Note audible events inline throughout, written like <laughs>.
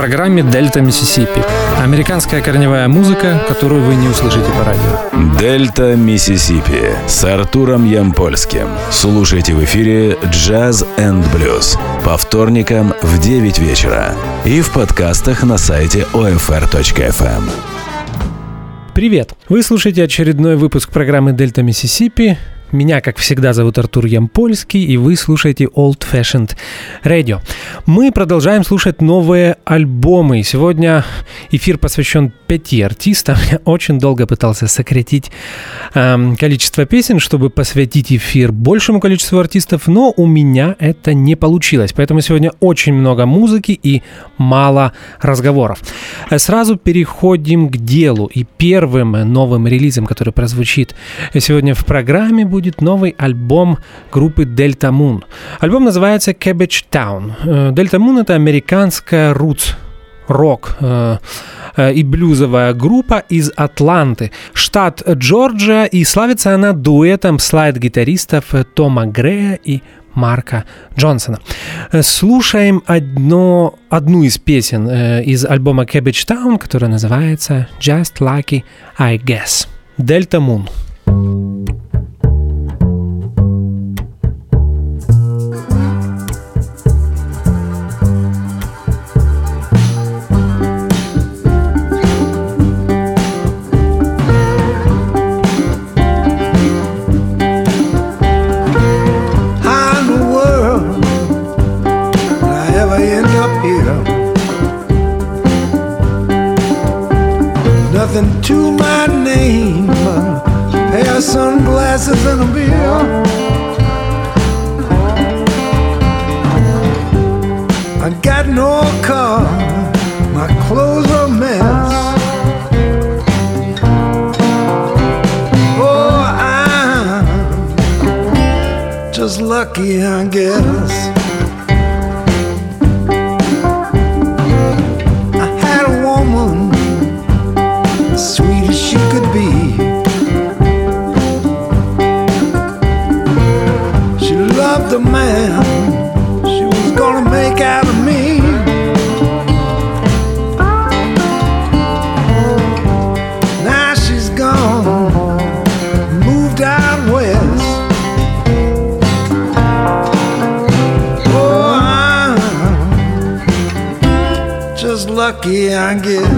программе «Дельта Миссисипи». Американская корневая музыка, которую вы не услышите по радио. «Дельта Миссисипи» с Артуром Ямпольским. Слушайте в эфире «Джаз энд блюз» по вторникам в 9 вечера и в подкастах на сайте OFR.FM. Привет! Вы слушаете очередной выпуск программы «Дельта Миссисипи». Меня, как всегда, зовут Артур Ямпольский, и вы слушаете Old Fashioned Radio. Мы продолжаем слушать новые альбомы. Сегодня эфир посвящен пяти артистам. Я очень долго пытался сократить э, количество песен, чтобы посвятить эфир большему количеству артистов, но у меня это не получилось. Поэтому сегодня очень много музыки и мало разговоров. Сразу переходим к делу. И первым новым релизом, который прозвучит сегодня в программе, будет будет новый альбом группы Delta Moon. Альбом называется Cabbage Town. Э, Delta Moon это американская roots рок э, э, и блюзовая группа из Атланты, штат Джорджия, и славится она дуэтом слайд-гитаристов Тома Грея и Марка Джонсона. Слушаем одно, одну из песен из альбома Cabbage Town, которая называется Just Lucky I Guess. Delta Moon. Lucky, I guess. Lucky,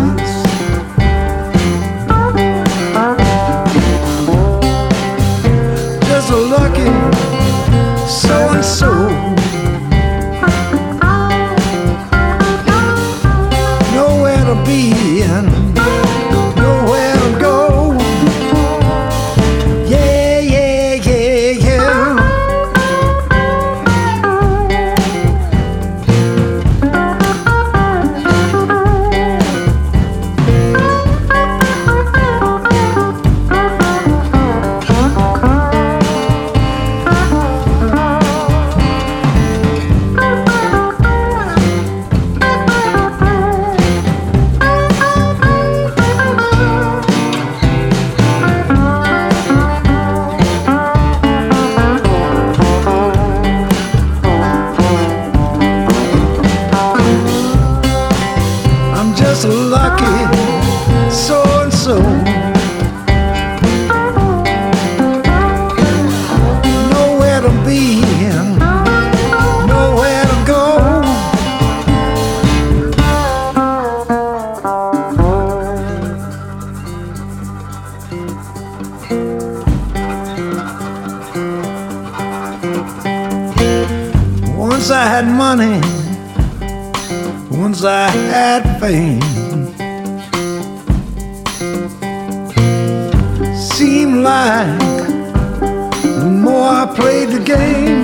Once I had money, once I had fame. Seemed like the more I played the game.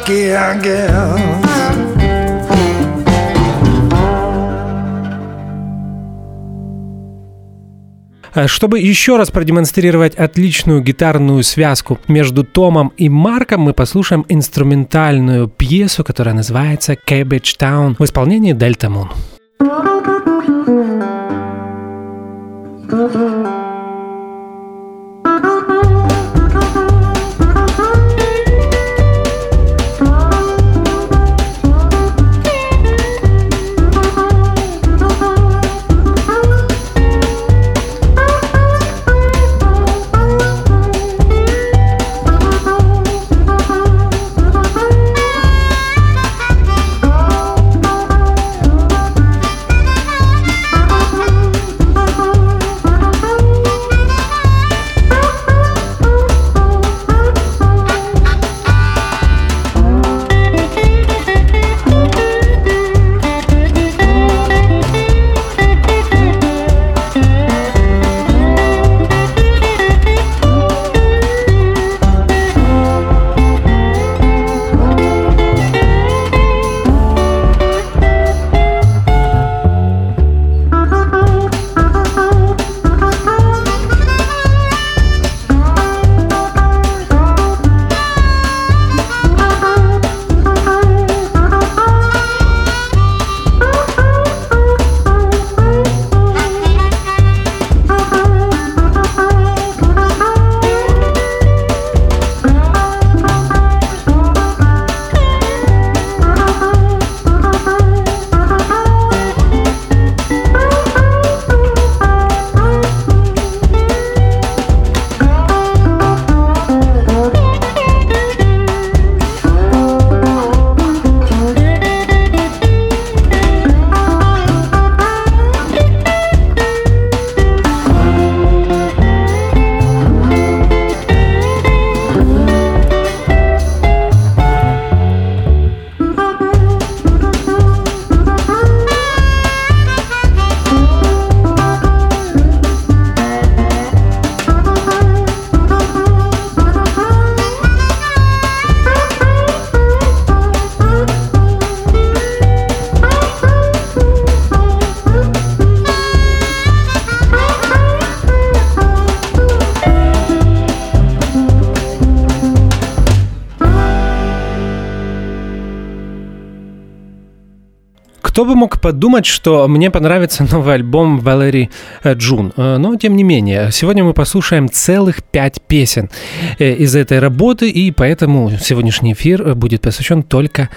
Lucky, I guess. Э, чтобы еще раз продемонстрировать отличную гитарную связку между Томом и Марком, мы послушаем инструментальную пьесу, которая называется «Cabbage Town» в исполнении Дельта Мун. Кто бы подумать, что мне понравится новый альбом Валери э, Джун. Э, но, тем не менее, сегодня мы послушаем целых пять песен э, из этой работы, и поэтому сегодняшний эфир будет посвящен только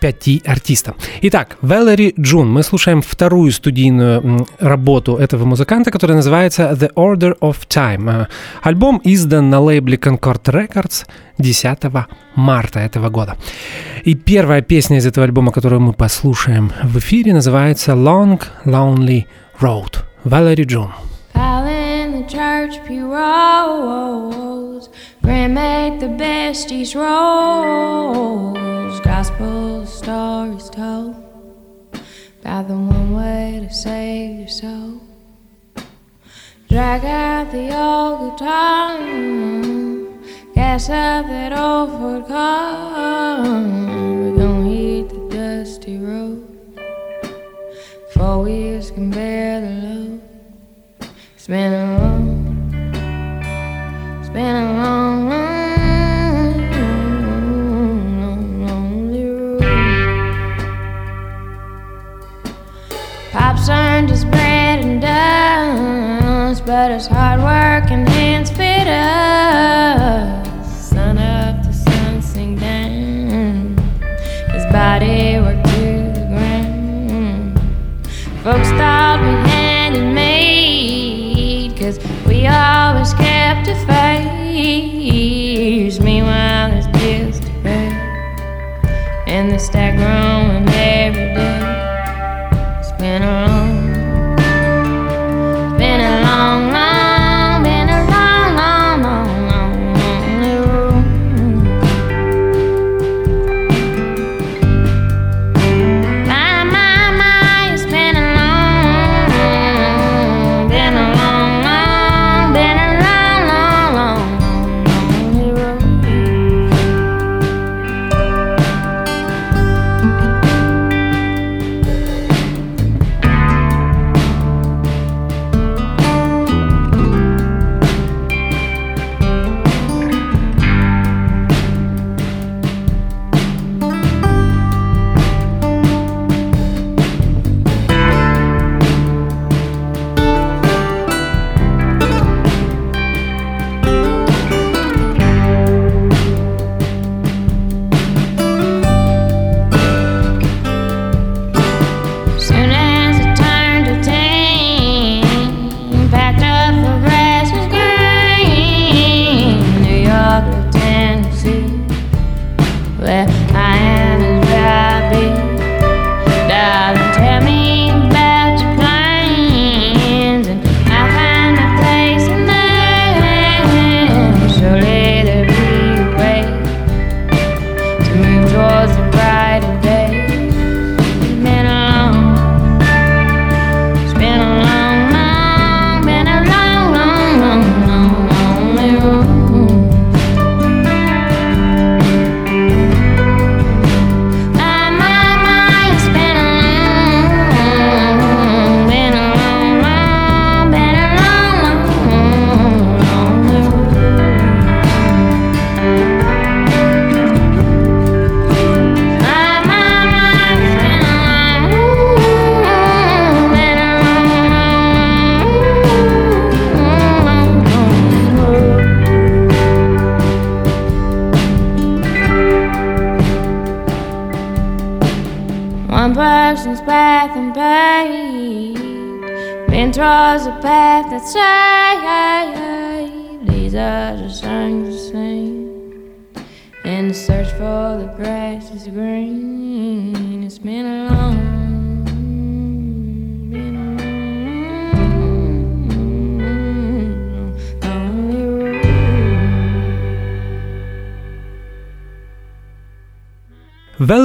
пяти артистам. Итак, Валери Джун. Мы слушаем вторую студийную работу этого музыканта, которая называется The Order of Time. Альбом издан на лейбле Concord Records 10 марта этого года. И первая песня из этого альбома, которую мы послушаем в эфире, называется Long Lonely Road. Валери Джун. church pews, grandmake the besties rolls, gospel stories told about the one way to save your soul. Drag out the old guitar. Gas up that old Ford car. We're gonna hit the dusty road. Four wheels can bear the load. It's been a long, it's been a long, but his hard work and hands fit us. Sun up, to sun sink down. His body worked to the ground. Folks thought we had it made, cause we always kept a face. Meanwhile, there's bills to pay, and the stack growing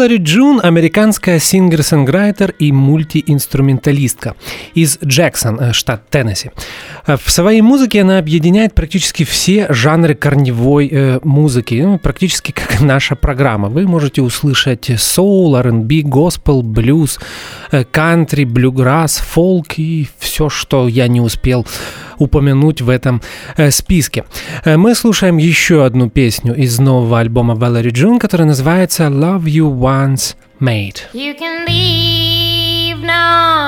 Валери Джун – американская сингер-сонграйтер и мультиинструменталистка из Джексон, э, штат Теннесси. Э, в своей музыке она объединяет практически все жанры корневой э, музыки, ну, практически как наша программа. Вы можете услышать соул, R&B, госпел, блюз, э, кантри, блюграсс, фолк и все, что я не успел упомянуть в этом э, списке. Э, мы слушаем еще одну песню из нового альбома Valerie June, которая называется Love You Once Made. You can leave now.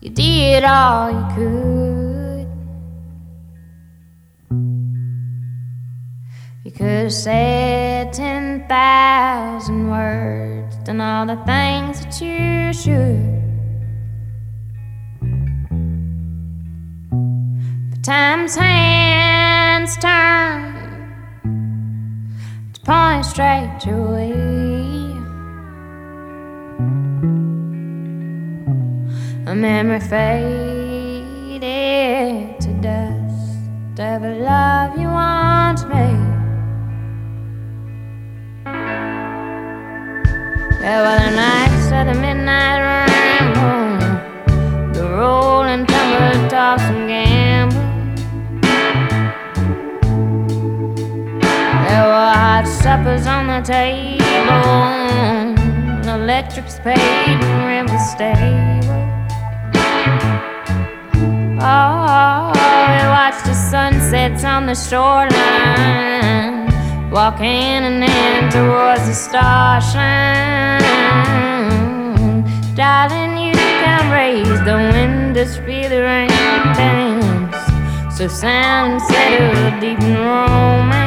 You did all you could. You could have said 10,000 words, done all the things that you should. Time's hands turn to point straight your way. A memory faded to dust. Every love you once made. There were the nights of the midnight ramble, the rolling tumble toss and gamble. There were hot suppers on the table, electric spade and river stable. Oh, we watched the sunsets on the shoreline, walk hand in hand towards the starshine. Darling, you can raise the wind to feel the rain dance. So sound and settle deep in romance.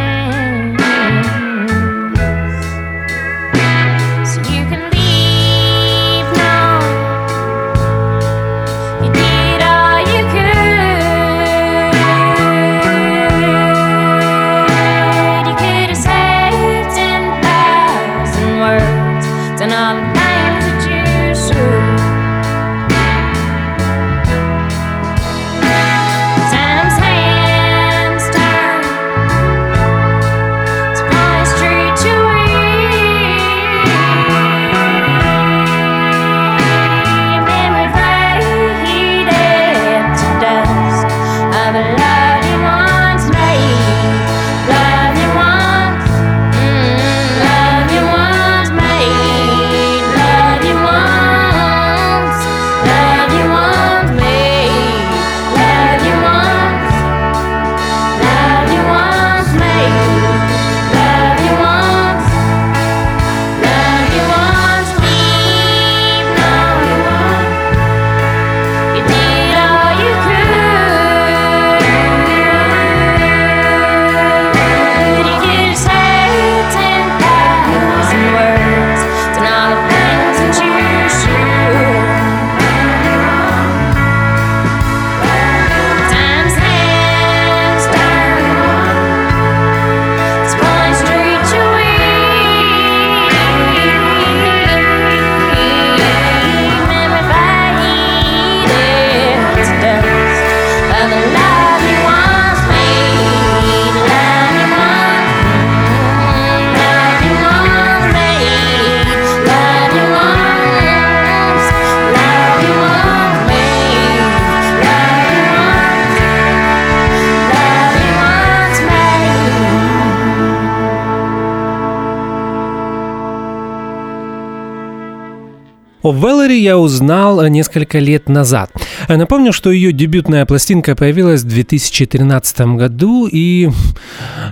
О Веллери я узнал э, несколько лет назад. Напомню, что ее дебютная пластинка появилась в 2013 году, и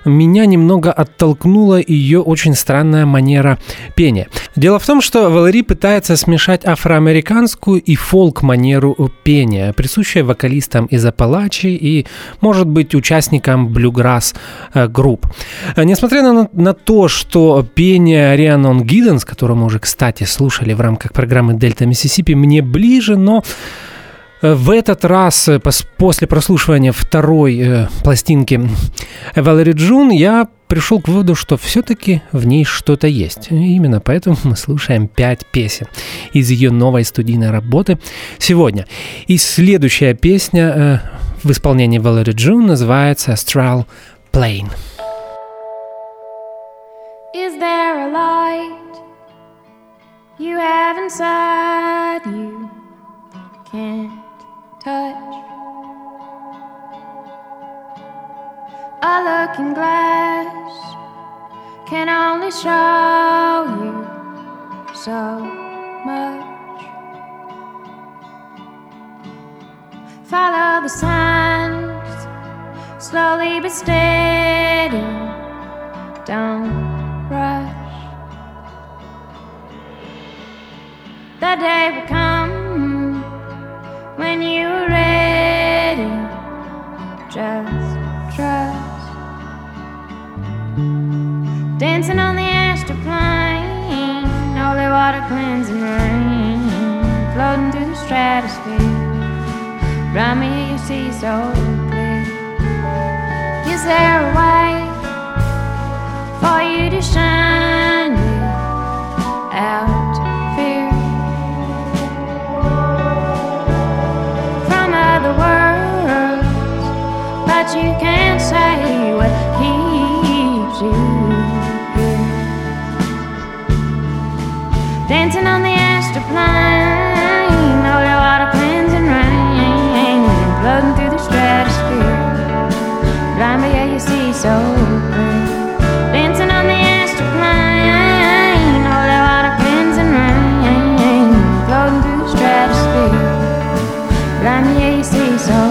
меня немного оттолкнула ее очень странная манера пения. Дело в том, что Валери пытается смешать афроамериканскую и фолк-манеру пения, присущая вокалистам из Апалачи и, может быть, участникам блюграсс э, групп. Несмотря на, на то, что пение Рианон Гидденс, которое мы уже, кстати, слушали в рамках программы «Дельта Миссисипи», мне ближе, но Э, в этот раз, э, после прослушивания второй э, пластинки Валери Джун, я пришел к выводу, что все-таки в ней что-то есть. И именно поэтому мы слушаем пять песен из ее новой студийной работы сегодня. И следующая песня э, в исполнении Валери Джун называется Astral Plane. Is there a light you have inside you? Can't touch. A looking glass can only show you so much. Follow the signs, slowly but steady. Don't rush. The day will come when you're ready. Just trust. Dancing on the astral plane, holy water cleansing rain, floating through the stratosphere. Around me, you see so clear. Is there a way for you to shine out? Dancing on the astral plane, holy water cleansing rain, floating through the stratosphere. Blind yeah, you see so clear. Dancing on the holy water rain, floating through the stratosphere. Yeah, you see so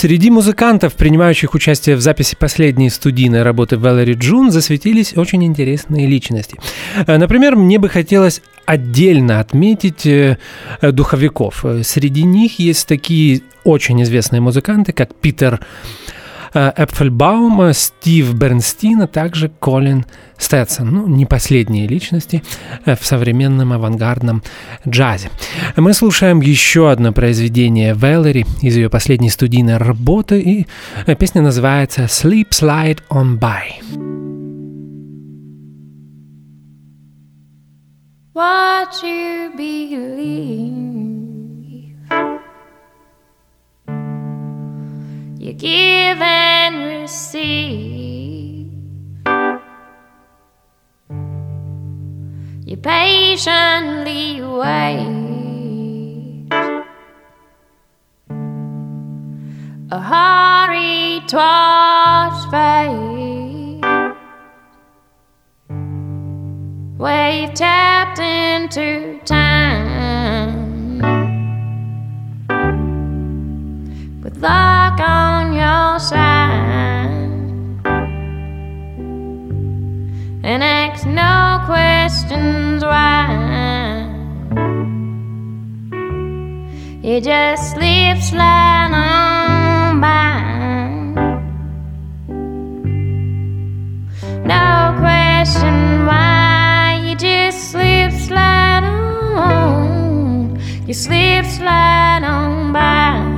Среди музыкантов, принимающих участие в записи последней студийной работы Валери Джун, засветились очень интересные личности. Э, например, мне бы хотелось отдельно отметить э, духовиков. Среди них есть такие очень известные музыканты, как Питер Э, Эпфельбаума, Стив Бернстин, а также Колин Стэтсон. Ну, не последние личности э, в современном авангардном джазе. Мы слушаем еще одно произведение Вэллери из ее последней студийной работы, и э, песня называется «Sleep Slide On By». what you believe. You give and receive. You patiently wait. A hurry towards fate. Wave tapped into time. Luck on your side. And ask no questions why. You just slip slide on by. No question why you just slip slide on. You slip slide on by.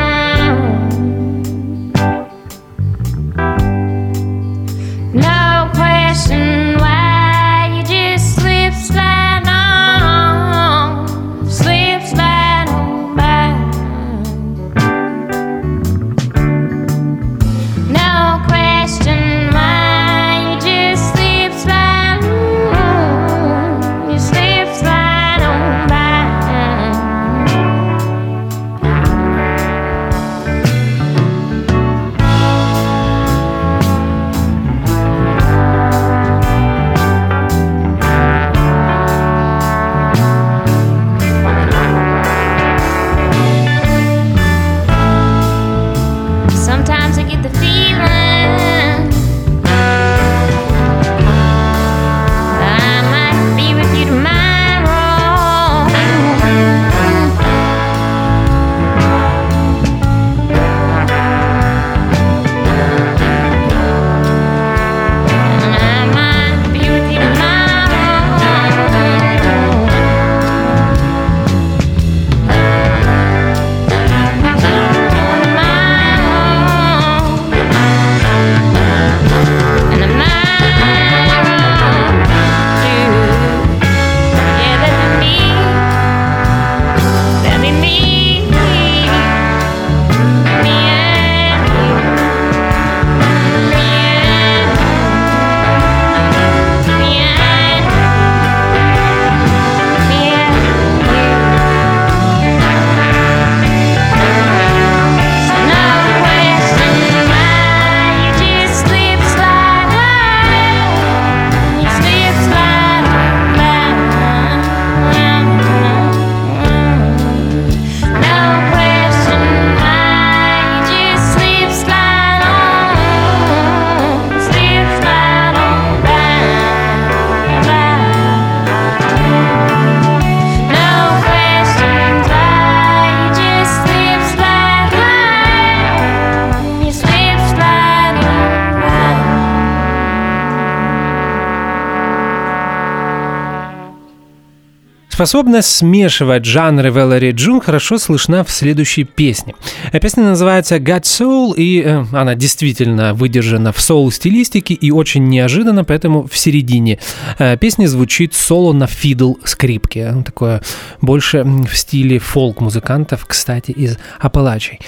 Способность смешивать жанры Валери Джун хорошо слышна в следующей песне. Э, Песня называется God Soul, и э, она действительно выдержана в соул-стилистике и очень неожиданно, поэтому в середине э, песни звучит соло на фидл скрипке. Такое больше в стиле фолк-музыкантов, кстати, из Апалачей.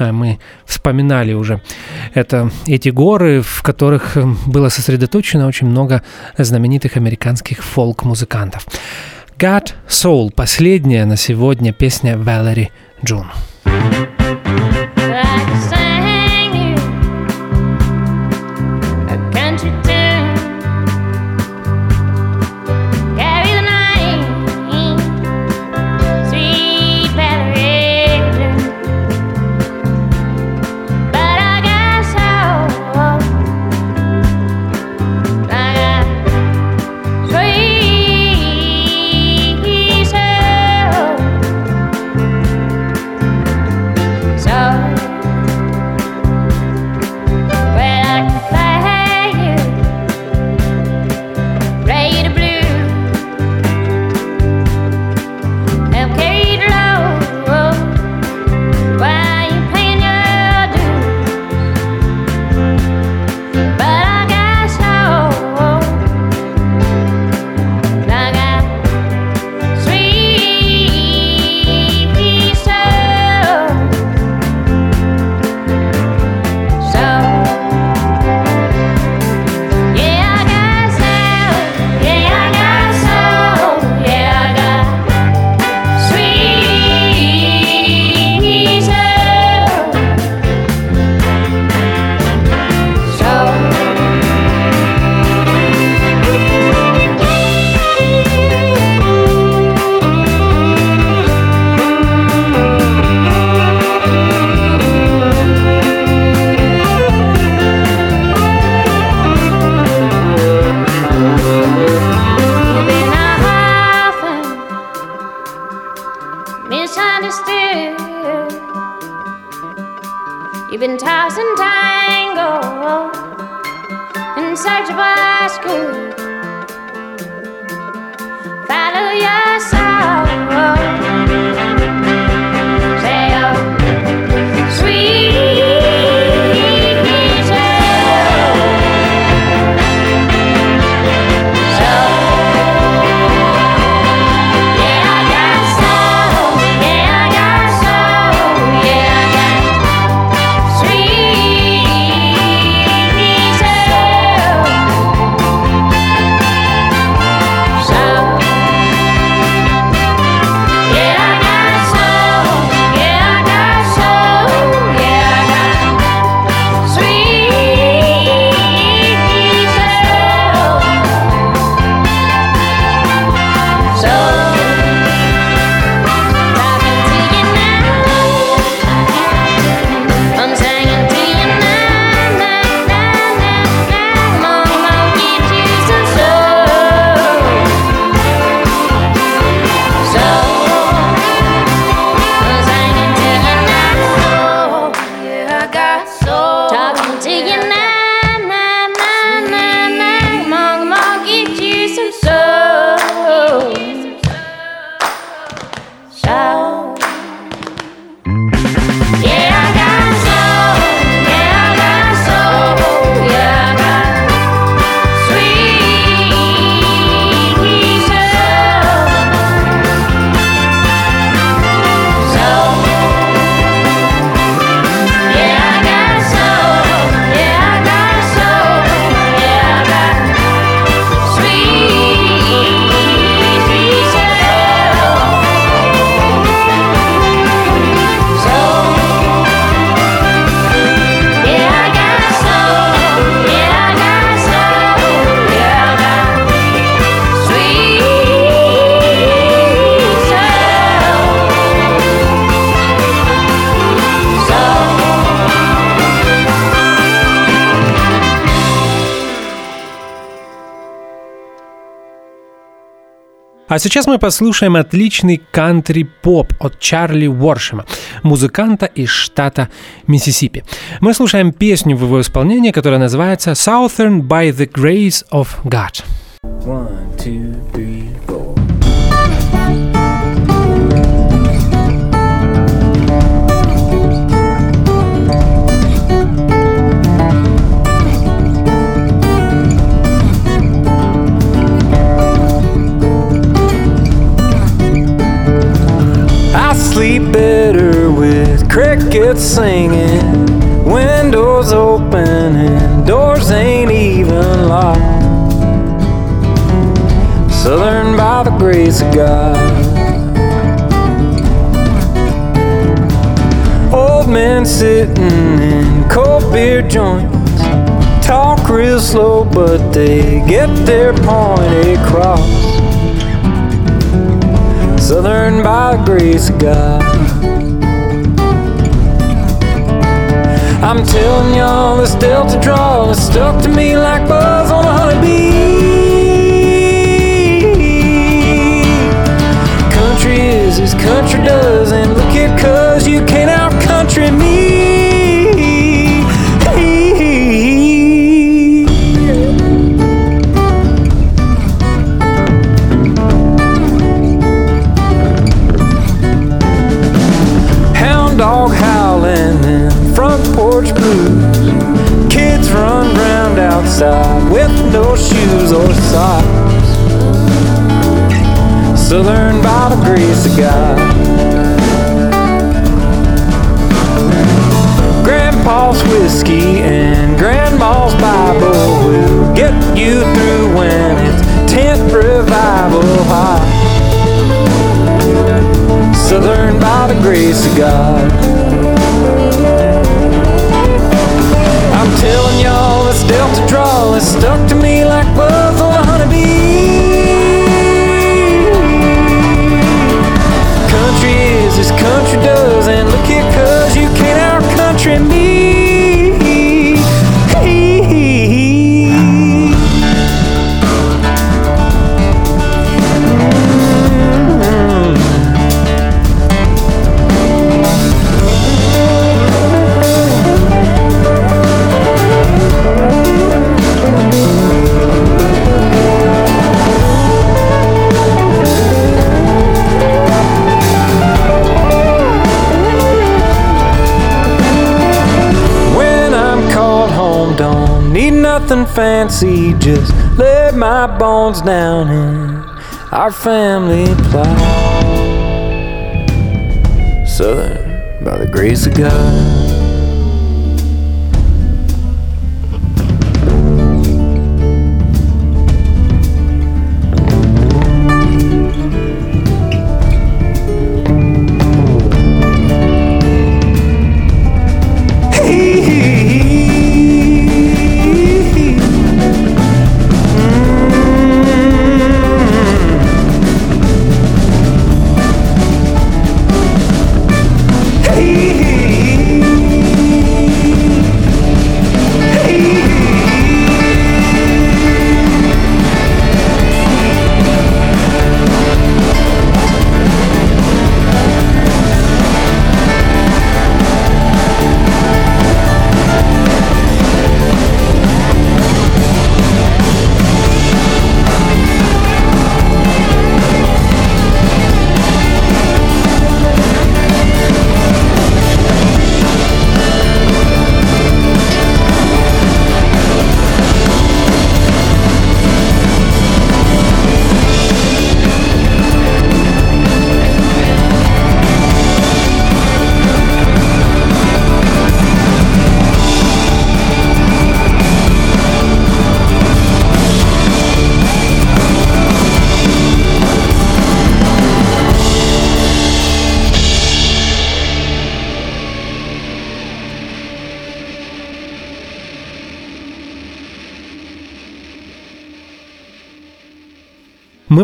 Э, Мы вспоминали уже это, эти горы, в которых э, было сосредоточено очень много знаменитых американских фолк-музыкантов. God Soul, последняя на сегодня песня Валери Джун. I А сейчас мы послушаем отличный кантри-поп от Чарли Уоршема, музыканта из штата Миссисипи. Мы слушаем песню в его исполнении, которая называется «Southern by the Grace of God». One, two, three. sleep better with crickets singing, windows open, and doors ain't even locked. Southern by the grace of God. Old men sitting in cold beer joints talk real slow, but they get their point across. Southern by grace of God. I'm telling y'all, this Delta draw is stuck to me like buzz on a honeybee. Country is as country does. Nothing fancy, just lay my bones down in our family plot. Southern, by the grace of God.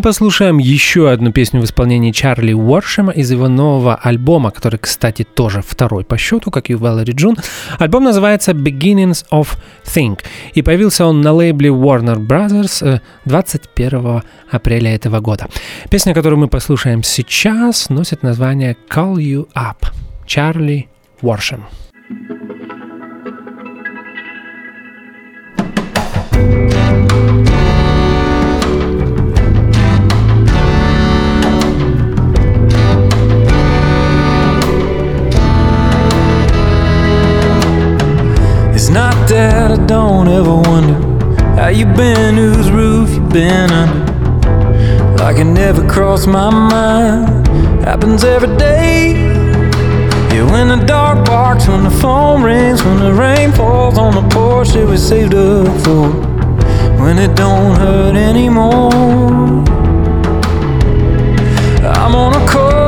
Послушаем еще одну песню в исполнении Чарли Уоршема из его нового альбома, который, кстати, тоже второй по счету, как и Valerie June. Альбом называется Beginnings of Think, и появился он на лейбле Warner Brothers 21 апреля этого года. Песня, которую мы послушаем сейчас, носит название Call You Up. Чарли Уоршем. That I don't ever wonder how you been, whose roof you been under. Like it never crossed my mind. Happens every day. Yeah, when the dark barks, when the phone rings, when the rain falls on the porch that we saved up for. When it don't hurt anymore. I'm on a call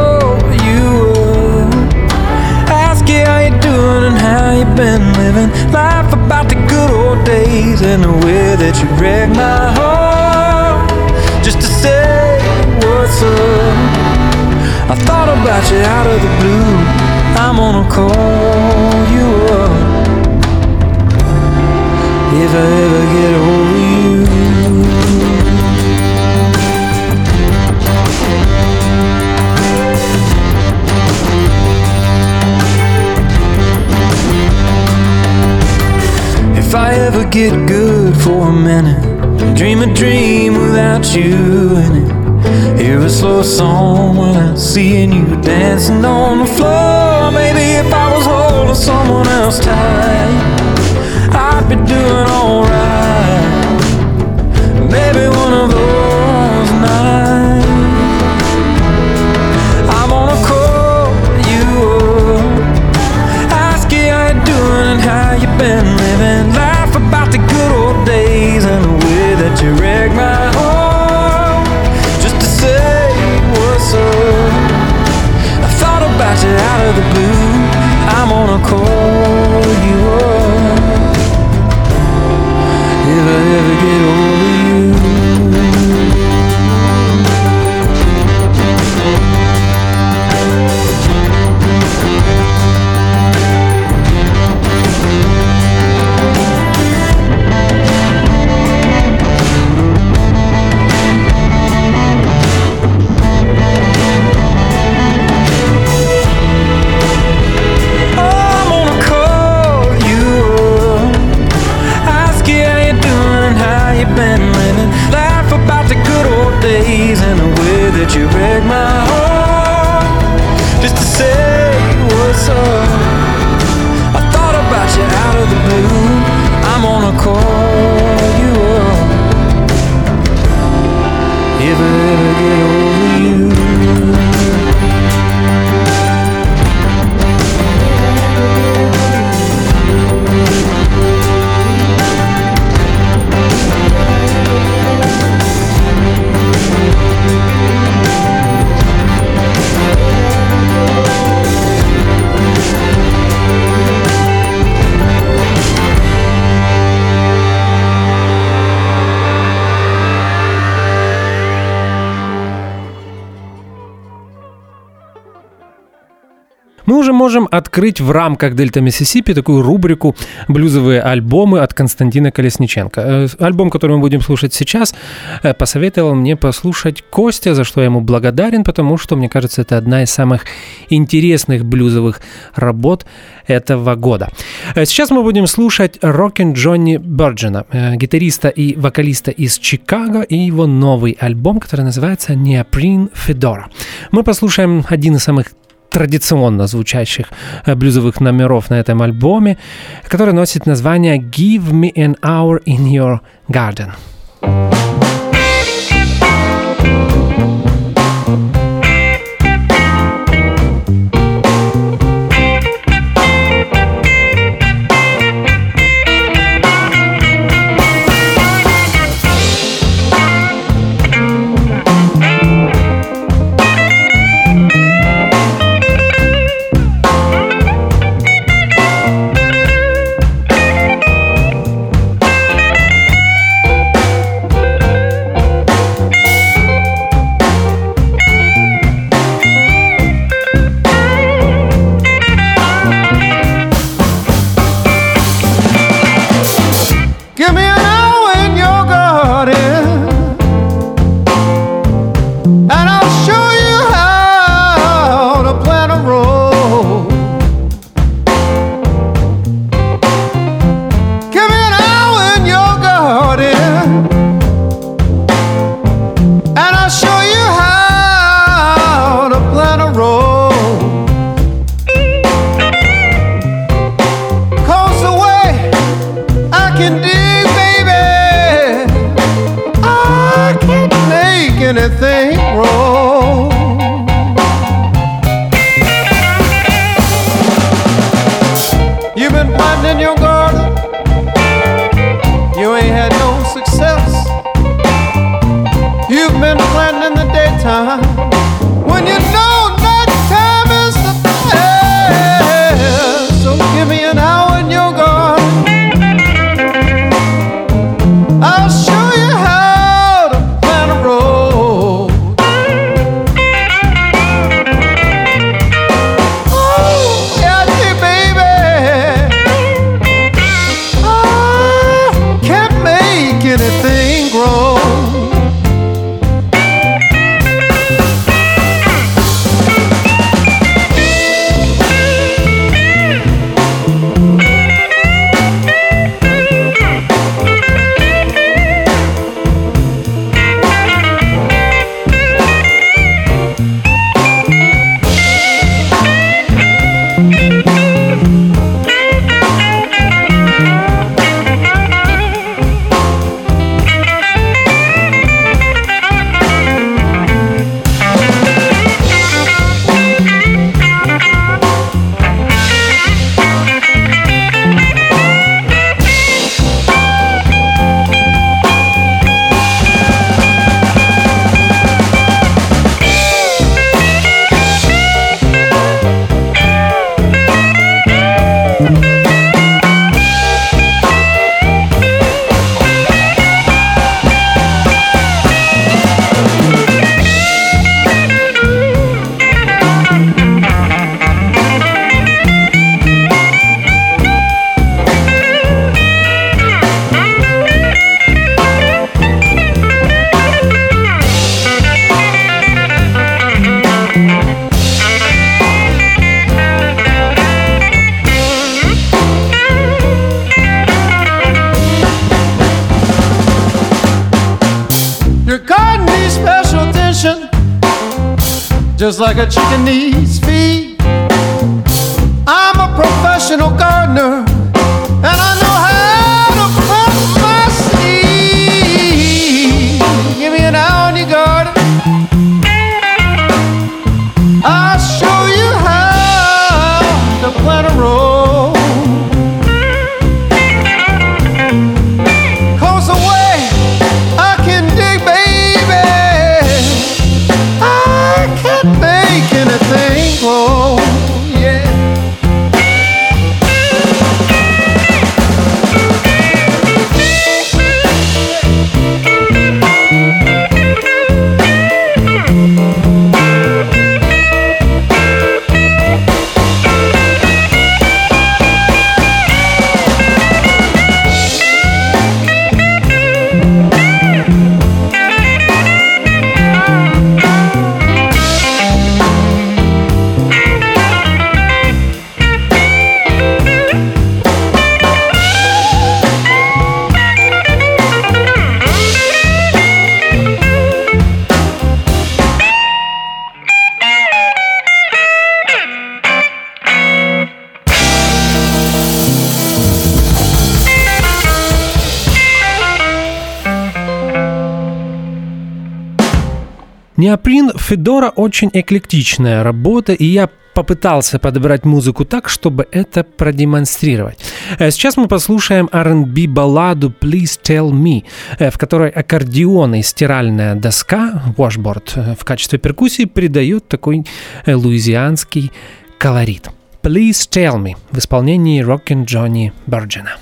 doing and how you've been living life about the good old days and the way that you wreck my heart just to say what's up. I thought about you out of the blue. I'm gonna call you up if I ever get over you. If I ever get good for a minute, dream a dream without you in it. Hear a slow song without seeing you dancing on the floor. Maybe if I was holding someone else tight, I'd be doing alright. Maybe one of those nights, I'm gonna call you up, ask you how you doing and how you been living. That wreck my heart. Just to say what's up. I thought about you out of the blue. I'm gonna call you up if I ever get over можем открыть в рамках Дельта Миссисипи такую рубрику «Блюзовые альбомы» от Константина Колесниченко. Э, Альбом, который мы будем слушать сейчас, э, посоветовал мне послушать Костя, за что я ему благодарен, потому что, мне кажется, это одна из самых интересных блюзовых работ этого года. Э, Сейчас мы будем слушать Рокин Джонни Бёрджина, э, гитариста и вокалиста из Чикаго, и его новый альбом, который называется «Neoprene Fedora». Мы послушаем один из самых традиционно звучащих э, блюзовых номеров на этом альбоме, который носит название «Give me an hour in your garden». Give Федора очень эклектичная работа, и я попытался подобрать музыку так, чтобы это продемонстрировать. Э, Сейчас мы послушаем R&B балладу Please Tell Me, э, в которой аккордеон и стиральная доска, washboard, э, в качестве перкуссии придает такой луизианский колорит. Please Tell Me в исполнении Rockin' Джонни Берджина.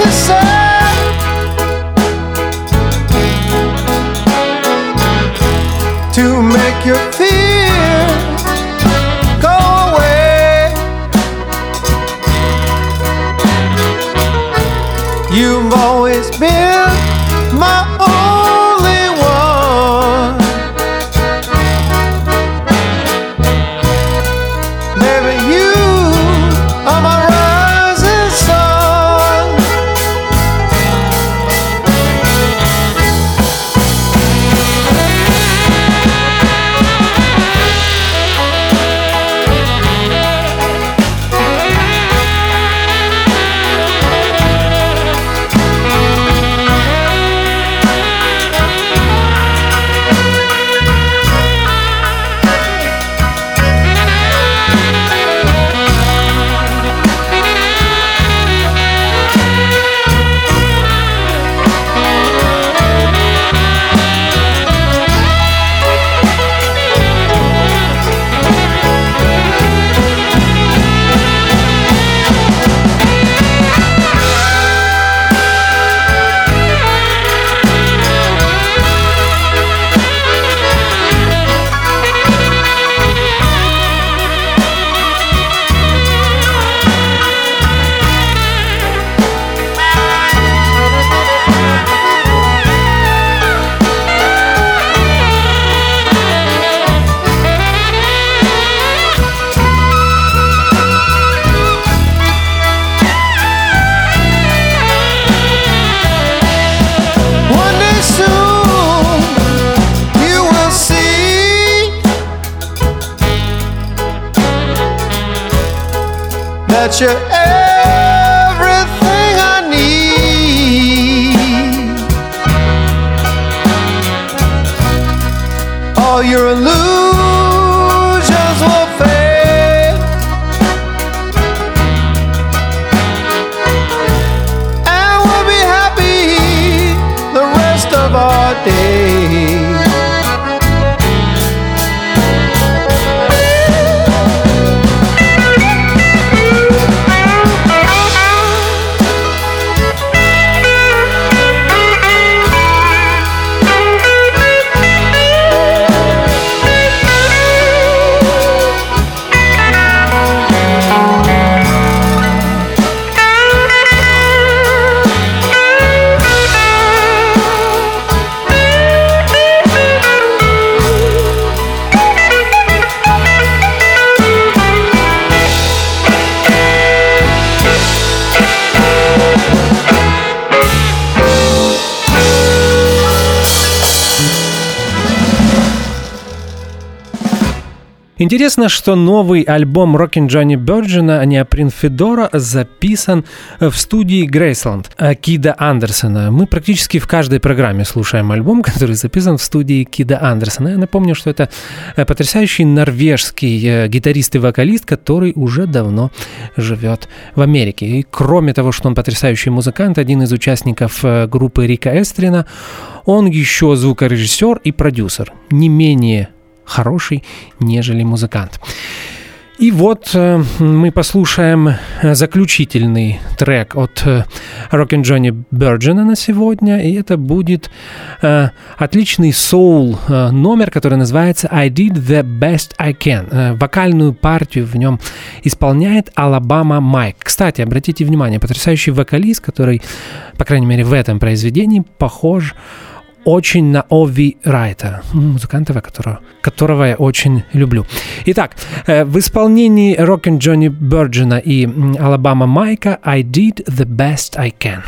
Can All a illusions Интересно, что новый альбом Rockin' Джонни Бёрджина Неоприн Федора записан в студии Грейсленд Кида Андерсона. Мы практически в каждой программе слушаем альбом, <laughs> который записан в студии Кида Андерсона. Я напомню, что это э, потрясающий норвежский э, гитарист и вокалист, который уже давно живет в Америке. И кроме того, что он потрясающий музыкант, один из участников э, группы Рика Эстрина, он еще звукорежиссер и продюсер. Не менее хороший, нежели музыкант. И вот э, мы послушаем э, заключительный трек от э, Rockin' Джонни Бёрджина на сегодня, и это будет э, отличный соул номер, который называется I Did the Best I Can. Э, вокальную партию в нем исполняет Алабама Майк. Кстати, обратите внимание, потрясающий вокалист, который, по крайней мере, в этом произведении похож очень на Ови Райта, музыканта, которого, которого я очень люблю. Итак, э, в исполнении Рокин Джонни Бёрджина и Алабама Майка I did the best I can.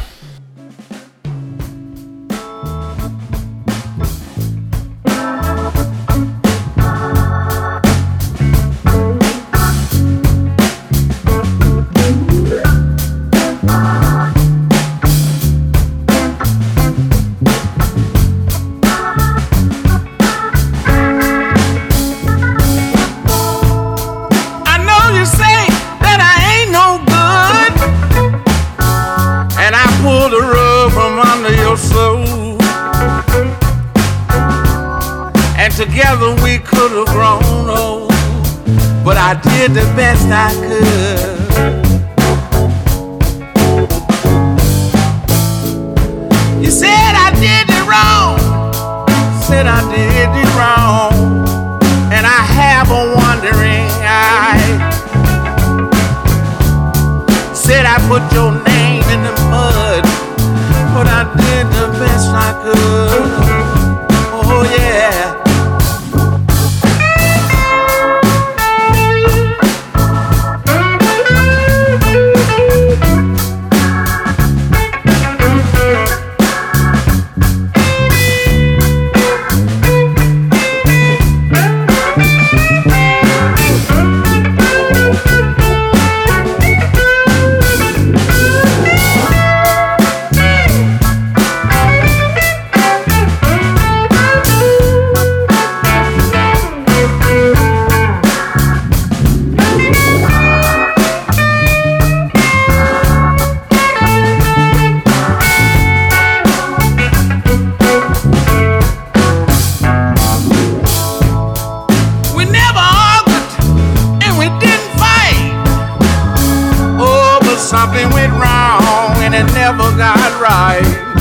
Right.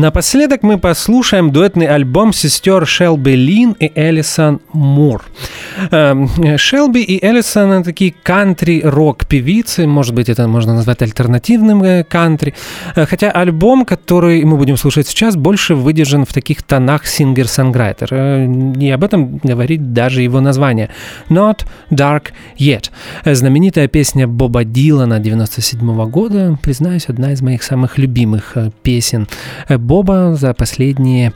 Напоследок мы послушаем дуэтный альбом сестер Шелби Лин и Элисон Мур. Эм, Шелби и Элисон это такие кантри-рок певицы, может быть, это можно назвать альтернативным э, кантри. Э, Хотя альбом, который мы будем слушать сейчас, больше выдержан в таких тонах сингер-санграйтер. Э, И об этом говорит даже его название. Not Dark Yet. Э, Знаменитая песня Боба Дилана 97 года, признаюсь, одна из моих самых любимых э, песен э, Боба за последние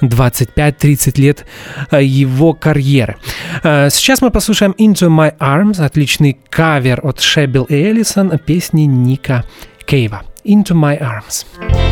25-30 лет э, его карьеры. Э, Сейчас мы послушаем Into My Arms, отличный кавер от Шебел и Эллисон песни Ника Кейва. Into My Arms. I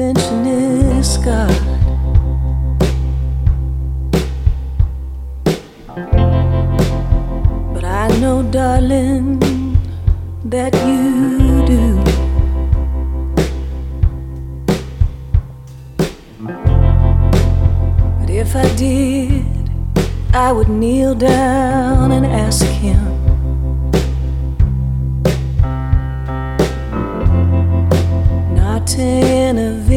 interventionist God. But I know, darling, that you do. But if I did, I would kneel down and ask him. not to intervene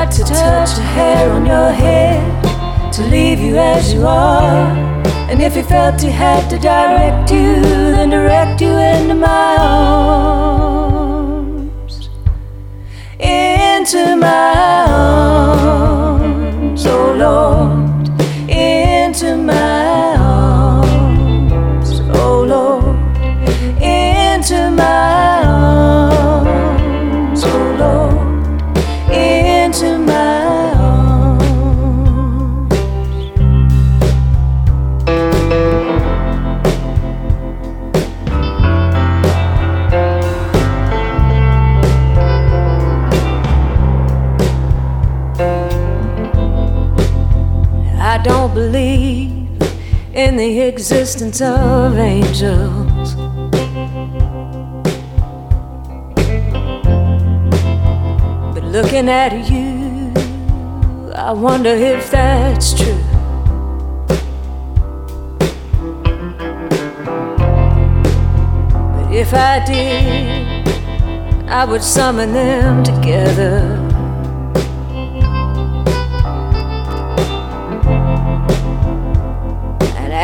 To touch a hair on your head, to leave you as you are. And if he felt he had to direct you, then direct you into my arms. Into my arms, oh Lord, into my the existence of angels. But looking at you, I wonder if that's true. But if I did, I would summon them together.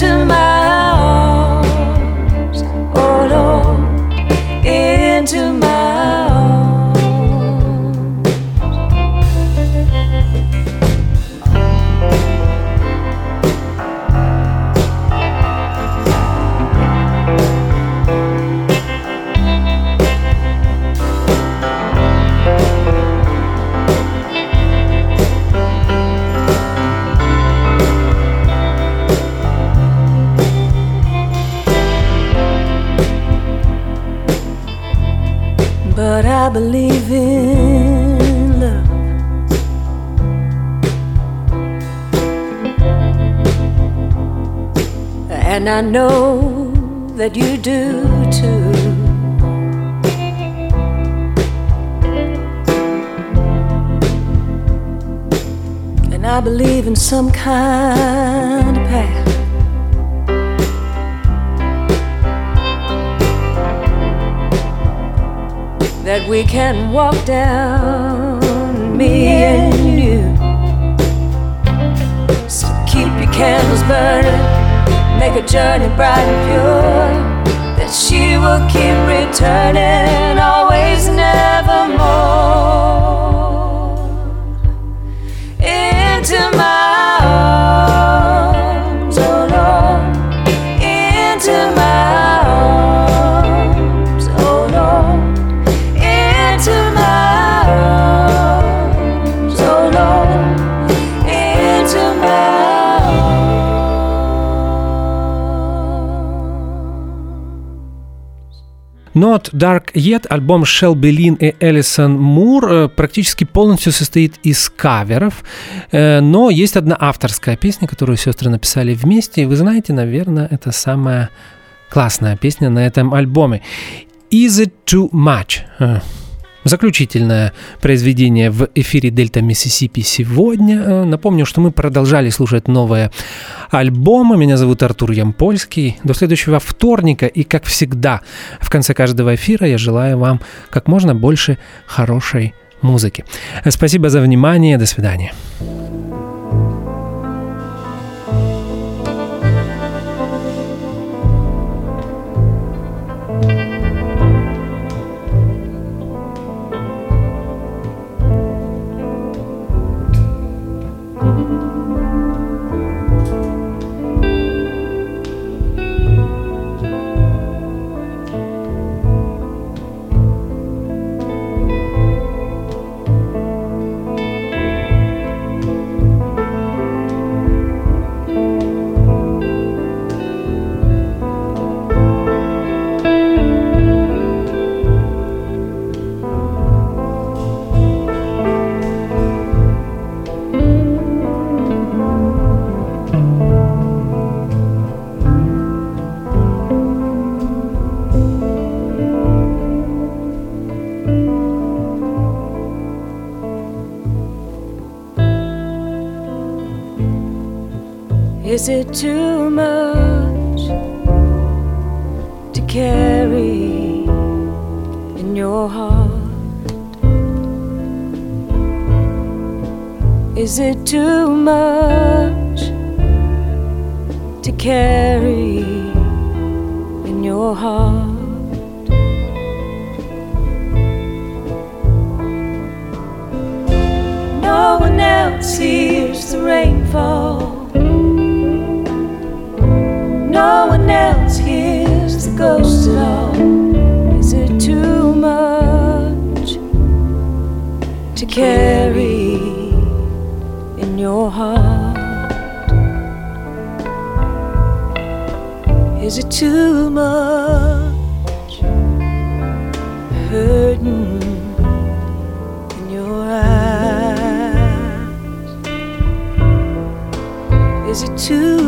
into my And I know that you do too. And I believe in some kind of path. that we can walk down, me and you. So keep your candles burning, make a journey bright and pure. That she will keep returning always and Not Dark Yet, альбом Шелби Лин и Элисон Мур э, практически полностью состоит из каверов, э, но есть одна авторская песня, которую сестры написали вместе, и вы знаете, наверное, это самая классная песня на этом альбоме. Is it too much? Э, Заключительное произведение в эфире Дельта Миссисипи сегодня. Э, Напомню, что мы продолжали слушать новые альбомы. Меня зовут Артур Ямпольский. До следующего вторника. И, как всегда, в конце каждого эфира я желаю вам как можно больше хорошей музыки. Спасибо за внимание. До свидания. Is it too much to carry in your heart? Is it too much to carry in your heart? No one else hears the rainfall. No one else hears the ghost at all. Is it too much to carry in your heart? Is it too much hurting in your eyes? Is it too